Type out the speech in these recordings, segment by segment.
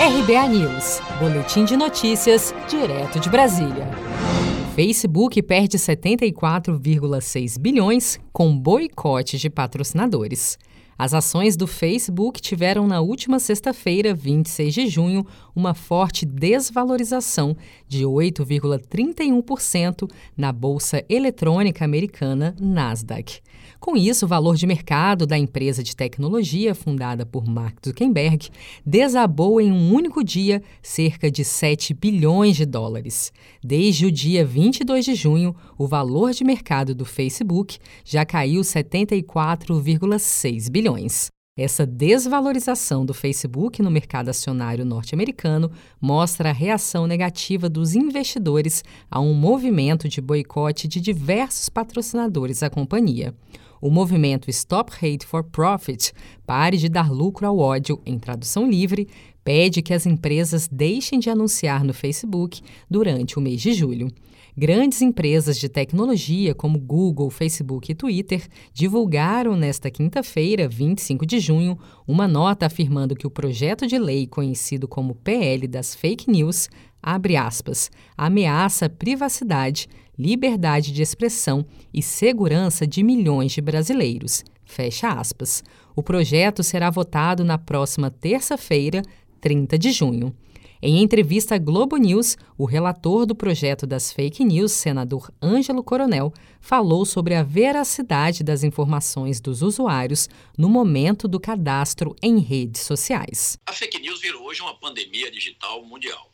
RBA News, Boletim de Notícias, direto de Brasília. Facebook perde 74,6 bilhões com boicote de patrocinadores. As ações do Facebook tiveram na última sexta-feira, 26 de junho, uma forte desvalorização de 8,31% na bolsa eletrônica americana Nasdaq. Com isso, o valor de mercado da empresa de tecnologia fundada por Mark Zuckerberg desabou em um único dia cerca de 7 bilhões de dólares. Desde o dia 22 de junho, o valor de mercado do Facebook já caiu 74,6 bilhões. Essa desvalorização do Facebook no mercado acionário norte-americano mostra a reação negativa dos investidores a um movimento de boicote de diversos patrocinadores à companhia. O movimento Stop Hate for Profit, pare de dar lucro ao ódio, em tradução livre, pede que as empresas deixem de anunciar no Facebook durante o mês de julho. Grandes empresas de tecnologia como Google, Facebook e Twitter divulgaram nesta quinta-feira, 25 de junho, uma nota afirmando que o projeto de lei conhecido como PL das Fake News, abre aspas, ameaça a privacidade, liberdade de expressão e segurança de milhões de brasileiros. Fecha aspas. O projeto será votado na próxima terça-feira, 30 de junho. Em entrevista à Globo News, o relator do projeto das fake news, senador Ângelo Coronel, falou sobre a veracidade das informações dos usuários no momento do cadastro em redes sociais. A fake news virou hoje uma pandemia digital mundial.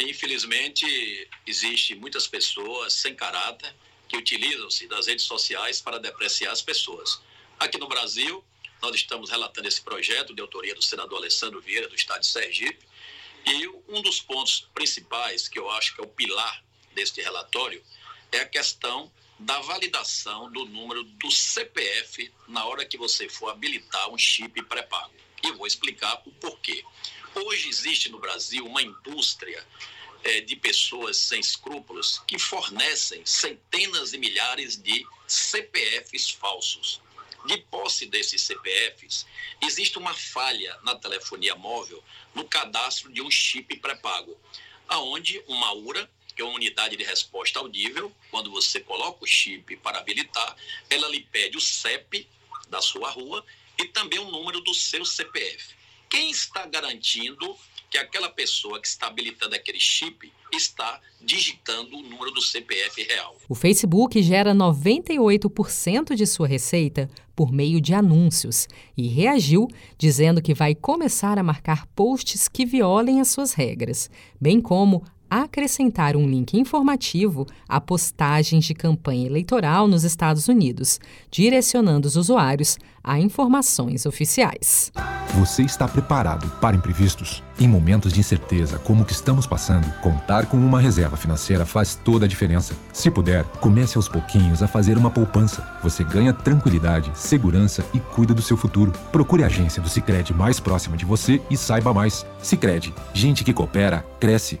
Infelizmente, existe muitas pessoas sem caráter que utilizam-se das redes sociais para depreciar as pessoas. Aqui no Brasil, nós estamos relatando esse projeto de autoria do senador Alessandro Vieira, do estado de Sergipe, e um dos pontos principais, que eu acho que é o pilar deste relatório, é a questão da validação do número do CPF na hora que você for habilitar um chip pré-pago. E vou explicar o porquê. Hoje existe no Brasil uma indústria é, de pessoas sem escrúpulos que fornecem centenas de milhares de CPFs falsos de posse desses CPFs, existe uma falha na telefonia móvel no cadastro de um chip pré-pago, aonde uma URA, que é uma unidade de resposta audível, quando você coloca o chip para habilitar, ela lhe pede o CEP da sua rua e também o número do seu CPF. Quem está garantindo que aquela pessoa que está habilitando aquele chip está digitando o número do CPF real. O Facebook gera 98% de sua receita por meio de anúncios e reagiu dizendo que vai começar a marcar posts que violem as suas regras, bem como acrescentar um link informativo a postagens de campanha eleitoral nos Estados Unidos, direcionando os usuários a informações oficiais. Você está preparado para imprevistos? Em momentos de incerteza como o que estamos passando, contar com uma reserva financeira faz toda a diferença. Se puder, comece aos pouquinhos a fazer uma poupança. Você ganha tranquilidade, segurança e cuida do seu futuro. Procure a agência do Sicredi mais próxima de você e saiba mais. Sicredi, gente que coopera cresce